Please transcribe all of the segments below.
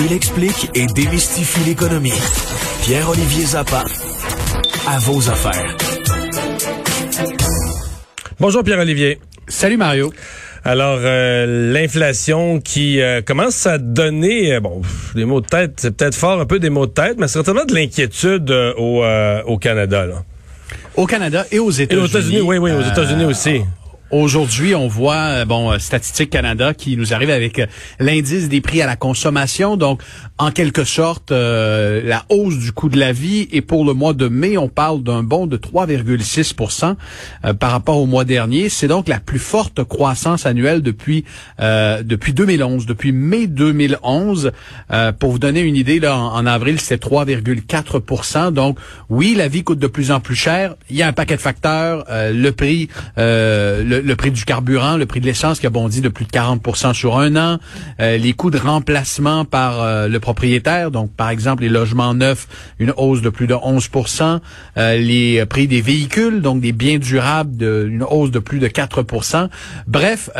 Il explique et démystifie l'économie. Pierre-Olivier Zappa, à vos affaires. Bonjour Pierre-Olivier. Salut Mario. Alors, euh, l'inflation qui euh, commence à donner, euh, bon, des mots de tête, c'est peut-être fort un peu des mots de tête, mais certainement de l'inquiétude au, au Canada. Là. Au Canada et aux États-Unis. Et aux États-Unis, oui, oui, aux États-Unis aussi. Aujourd'hui, on voit, euh, bon, euh, Statistique Canada qui nous arrive avec euh, l'indice des prix à la consommation. Donc, en quelque sorte, la hausse du coût de la vie. Et pour le mois de mai, on parle d'un bond de 3,6% par rapport au mois dernier. C'est donc la plus forte croissance annuelle depuis depuis 2011, depuis mai 2011. pour vous donner une idée, là, en, avril, c'est 3,4% Donc, oui, la vie coûte de plus en plus cher. Il y a un paquet de facteurs. le prix, le le, prix du carburant, le prix de l'essence qui a bondi de plus de 40% sur un an, euh, les coûts de remplacement par euh, le propriétaire, donc par exemple les logements neufs, une hausse de plus de 11% euh, les prix des véhicules, donc des biens durables, de, une hausse de plus de 4% Bref,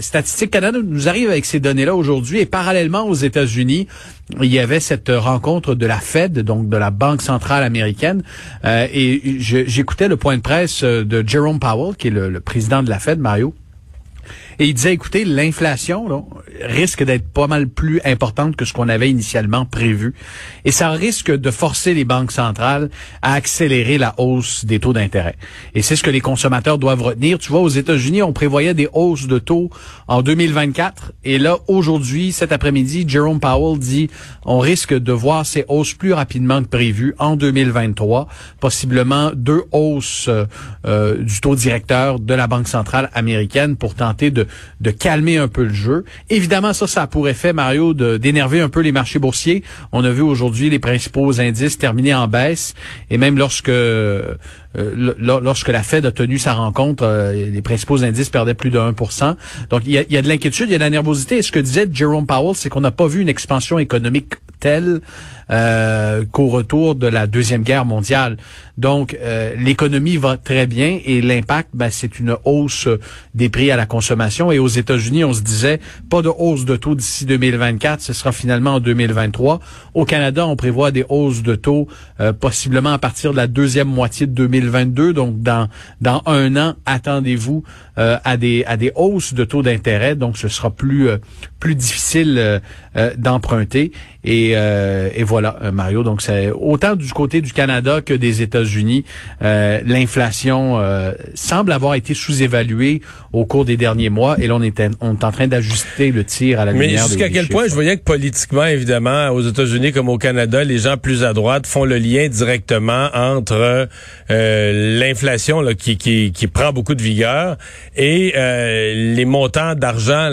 Statistique Canada nous arrive avec ces données-là aujourd'hui et parallèlement aux États-Unis, il y avait cette rencontre de la Fed, donc de la Banque centrale américaine, et j'écoutais le point de presse de Jerome Powell, qui est le président de la Fed, Mario. Et il disait, écoutez, l'inflation risque d'être pas mal plus importante que ce qu'on avait initialement prévu. Et ça risque de forcer les banques centrales à accélérer la hausse des taux d'intérêt. Et c'est ce que les consommateurs doivent retenir. Tu vois, aux États-Unis, on prévoyait des hausses de taux en 2024. Et là, aujourd'hui, cet après-midi, Jerome Powell dit, on risque de voir ces hausses plus rapidement que prévu en 2023. Possiblement deux hausses euh, du taux directeur de la Banque centrale américaine pour tenter de de, calmer un peu le jeu. Évidemment, ça, ça a pour effet, Mario, d'énerver un peu les marchés boursiers. On a vu aujourd'hui les principaux indices terminer en baisse. Et même lorsque euh, lorsque la Fed a tenu sa rencontre, euh, les principaux indices perdaient plus de 1% Donc, il y a, y a de l'inquiétude, il y a de la nervosité. Et ce que disait Jerome Powell, c'est qu'on n'a pas vu une expansion économique telle euh, qu'au retour de la Deuxième Guerre mondiale. Donc, euh, l'économie va très bien et l'impact, ben, c'est une hausse des prix à la consommation. Et aux États-Unis, on se disait, pas de hausse de taux d'ici 2024, ce sera finalement en 2023. Au Canada, on prévoit des hausses de taux euh, possiblement à partir de la deuxième moitié de 2022. Donc, dans, dans un an, attendez-vous à, des, à des hausses de taux d'intérêt. Donc, ce sera plus, plus difficile d'emprunter. Et, et voilà euh, Mario. Donc, c'est autant du côté du Canada que des États-Unis. Euh, l'inflation euh, semble avoir été sous-évaluée au cours des derniers mois. Et là, on est, on est en train d'ajuster le tir à la lumière. Mais jusqu'à quel point je voyais que politiquement, évidemment, aux États-Unis comme au Canada, les gens plus à droite font le lien directement entre l'inflation qui, qui, qui prend beaucoup de vigueur. Et les montants d'argent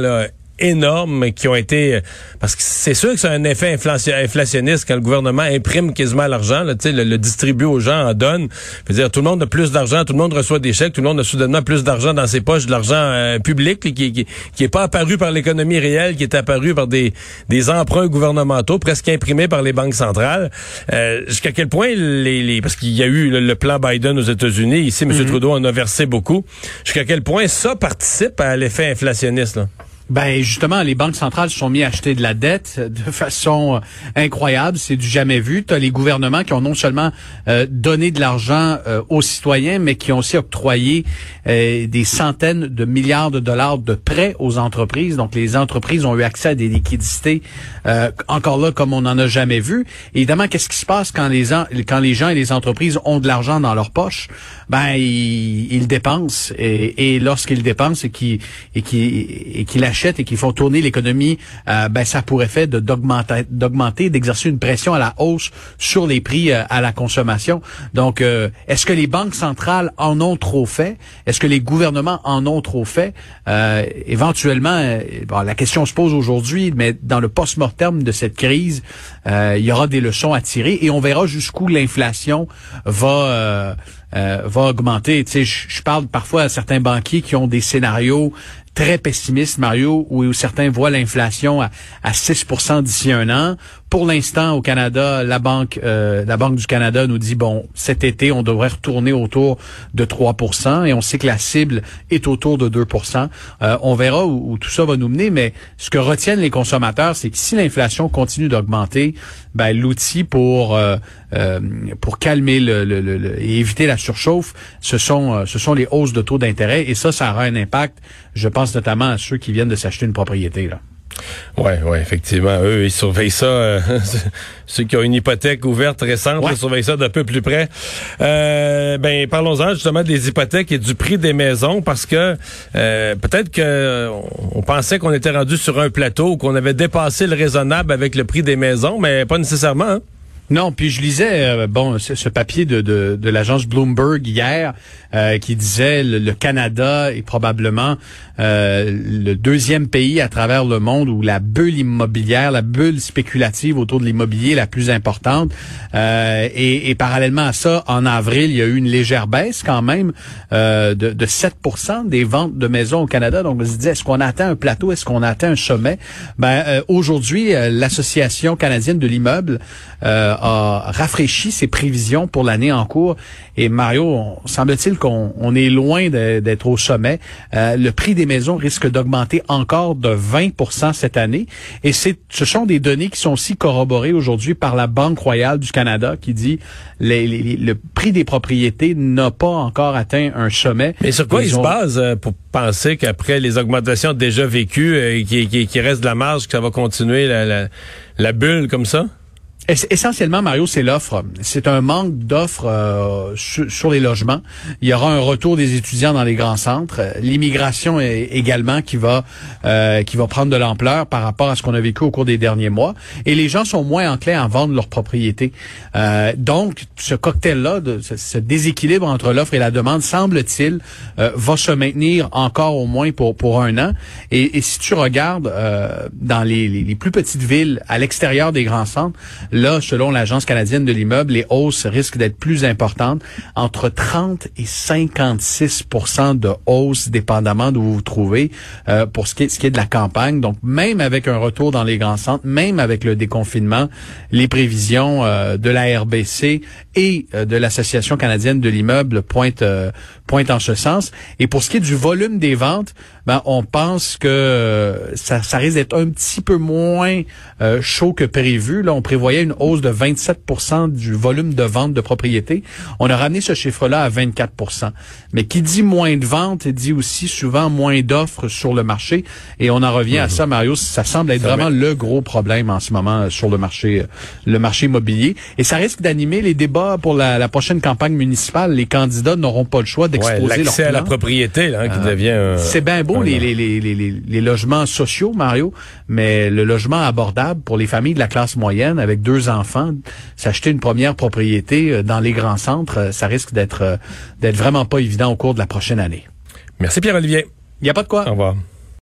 énormes qui ont été parce que c'est sûr que c'est un effet inflationniste quand le gouvernement imprime quasiment l'argent, le, le, distribue aux gens, en donne. Veut dire tout le monde a plus d'argent, tout le monde reçoit des chèques, tout le monde a soudainement plus d'argent dans ses poches, de l'argent euh, public qui, qui qui est pas apparu par l'économie réelle, qui est apparu par des des emprunts gouvernementaux presque imprimés par les banques centrales. Euh, jusqu'à quel point les, les parce qu'il y a eu le, plan Biden aux États-Unis, ici M. Mm-hmm. Trudeau en a versé beaucoup. Jusqu'à quel point ça participe à l'effet inflationniste là? Ben justement, les banques centrales se sont mis à acheter de la dette de façon euh, incroyable, c'est du jamais vu. Tu as les gouvernements qui ont non seulement euh, donné de l'argent euh, aux citoyens, mais qui ont aussi octroyé des centaines de milliards de dollars de prêts aux entreprises. Donc les entreprises ont eu accès à des liquidités encore là comme on n'en a jamais vu. évidemment, qu'est-ce qui se passe quand les quand les gens et les entreprises ont de l'argent dans leur poche? Ben ils, dépensent et, et lorsqu'ils dépensent et qu'ils et qu'ils et qu'ils achètent et qui font tourner l'économie, euh, ben ça pourrait faire d'augmenter, d'augmenter, d'exercer une pression à la hausse sur les prix euh, à la consommation. Donc, euh, est-ce que les banques centrales en ont trop fait? Est-ce que les gouvernements en ont trop fait? Éventuellement, bon, la question se pose aujourd'hui, mais dans le post-mortem de cette crise, il y aura des leçons à tirer et on verra jusqu'où l'inflation va va augmenter. Tu sais, je parle parfois à certains banquiers qui ont des scénarios très pessimiste, Mario, où, certains voient l'inflation à, à 6 d'ici un an. Pour l'instant, au Canada, la banque, euh, la banque du Canada nous dit bon, cet été, on devrait retourner autour de 3% et on sait que la cible est autour de 2% euh, On verra où, tout ça va nous mener, mais ce que retiennent les consommateurs, c'est que si l'inflation continue d'augmenter, ben, l'outil pour euh, pour calmer le, le, et éviter la surchauffe, ce sont ce sont les hausses de taux d'intérêt et ça, ça aura un impact. Je pense notamment à ceux qui viennent de s'acheter une propriété là. Ouais, ouais, effectivement. Eux, ils surveillent ça. Euh, ceux qui ont une hypothèque ouverte récente, ils surveillent ça d'un peu plus près. Euh, ben, parlons-en justement des hypothèques et du prix des maisons, parce que euh, peut-être que on pensait qu'on était rendu sur un plateau, qu'on avait dépassé le raisonnable avec le prix des maisons, mais pas nécessairement. Hein? Non, puis je lisais bon ce, papier de, de, de l'agence Bloomberg hier qui disait le, le, Canada est probablement euh, le deuxième pays à travers le monde où la bulle immobilière, la bulle spéculative autour de l'immobilier est la plus importante. Euh, et, parallèlement à ça, en avril, il y a eu une légère baisse quand même euh, de, de 7% des ventes de maisons au Canada. Donc, on se disait, est-ce qu'on atteint un plateau? Est-ce qu'on atteint un sommet? Ben, euh, aujourd'hui, euh, l'Association canadienne de l'immeuble a rafraîchi ses prévisions pour l'année en cours. Et Mario, semble-t-il qu'on on est loin d'être au sommet. le prix des les maisons risquent d'augmenter encore de 20% cette année. Et c'est, ce sont des données qui sont aussi corroborées aujourd'hui par la Banque royale du Canada qui dit les, le prix des propriétés n'a pas encore atteint un sommet. Mais sur quoi ils, se basent euh, pour penser qu'après les augmentations déjà vécues, euh, qui, qui, reste de la marge, que ça va continuer la, la bulle comme ça? Essentiellement, Mario, c'est l'offre. C'est un manque d'offres euh, sur, les logements. Il y aura un retour des étudiants dans les grands centres. L'immigration également qui va euh, qui va prendre de l'ampleur par rapport à ce qu'on a vécu au cours des derniers mois. Et les gens sont moins enclins à vendre leurs propriétés. Euh, donc, ce cocktail-là, ce, déséquilibre entre l'offre et la demande, semble-t-il, va se maintenir encore au moins pour pour un an. Et, et si tu regardes dans les, les plus petites villes à l'extérieur des grands centres, Là, selon l'Agence canadienne de l'immeuble, les hausses risquent d'être plus importantes, entre 30 et 56% de hausse, dépendamment d'où vous vous trouvez, euh, pour ce qui, est, ce qui est de la campagne. Donc, même avec un retour dans les grands centres, même avec le déconfinement, les prévisions euh, de la RBC et euh, de l'Association canadienne de l'immeuble pointent, pointent en ce sens. Et pour ce qui est du volume des ventes, ben, on pense que ça, ça risque d'être un petit peu moins chaud que prévu. Là, on prévoyait une hausse de 27 du volume de vente de propriétés. On a ramené ce chiffre-là à 24 Mais qui dit moins de ventes dit aussi souvent moins d'offres sur le marché. Et on en revient à mhm. ça, Mario. Ça semble être vraiment le gros problème en ce moment sur le marché, le marché immobilier. Et ça risque d'animer les débats pour la, prochaine campagne municipale. Les candidats n'auront pas le choix d'exposer ouais, leur plan. à la propriété, là, qui euh, devient. C'est bien beau les, les, les, les, les logements sociaux, Mario, mais le logement abordable pour les familles de la classe moyenne avec deux enfants, s'acheter une première propriété euh, dans les grands centres, euh, ça risque d'être euh, d'être vraiment pas évident au cours de la prochaine année. Merci Pierre-Olivier. Il n'y a pas de quoi. Au revoir.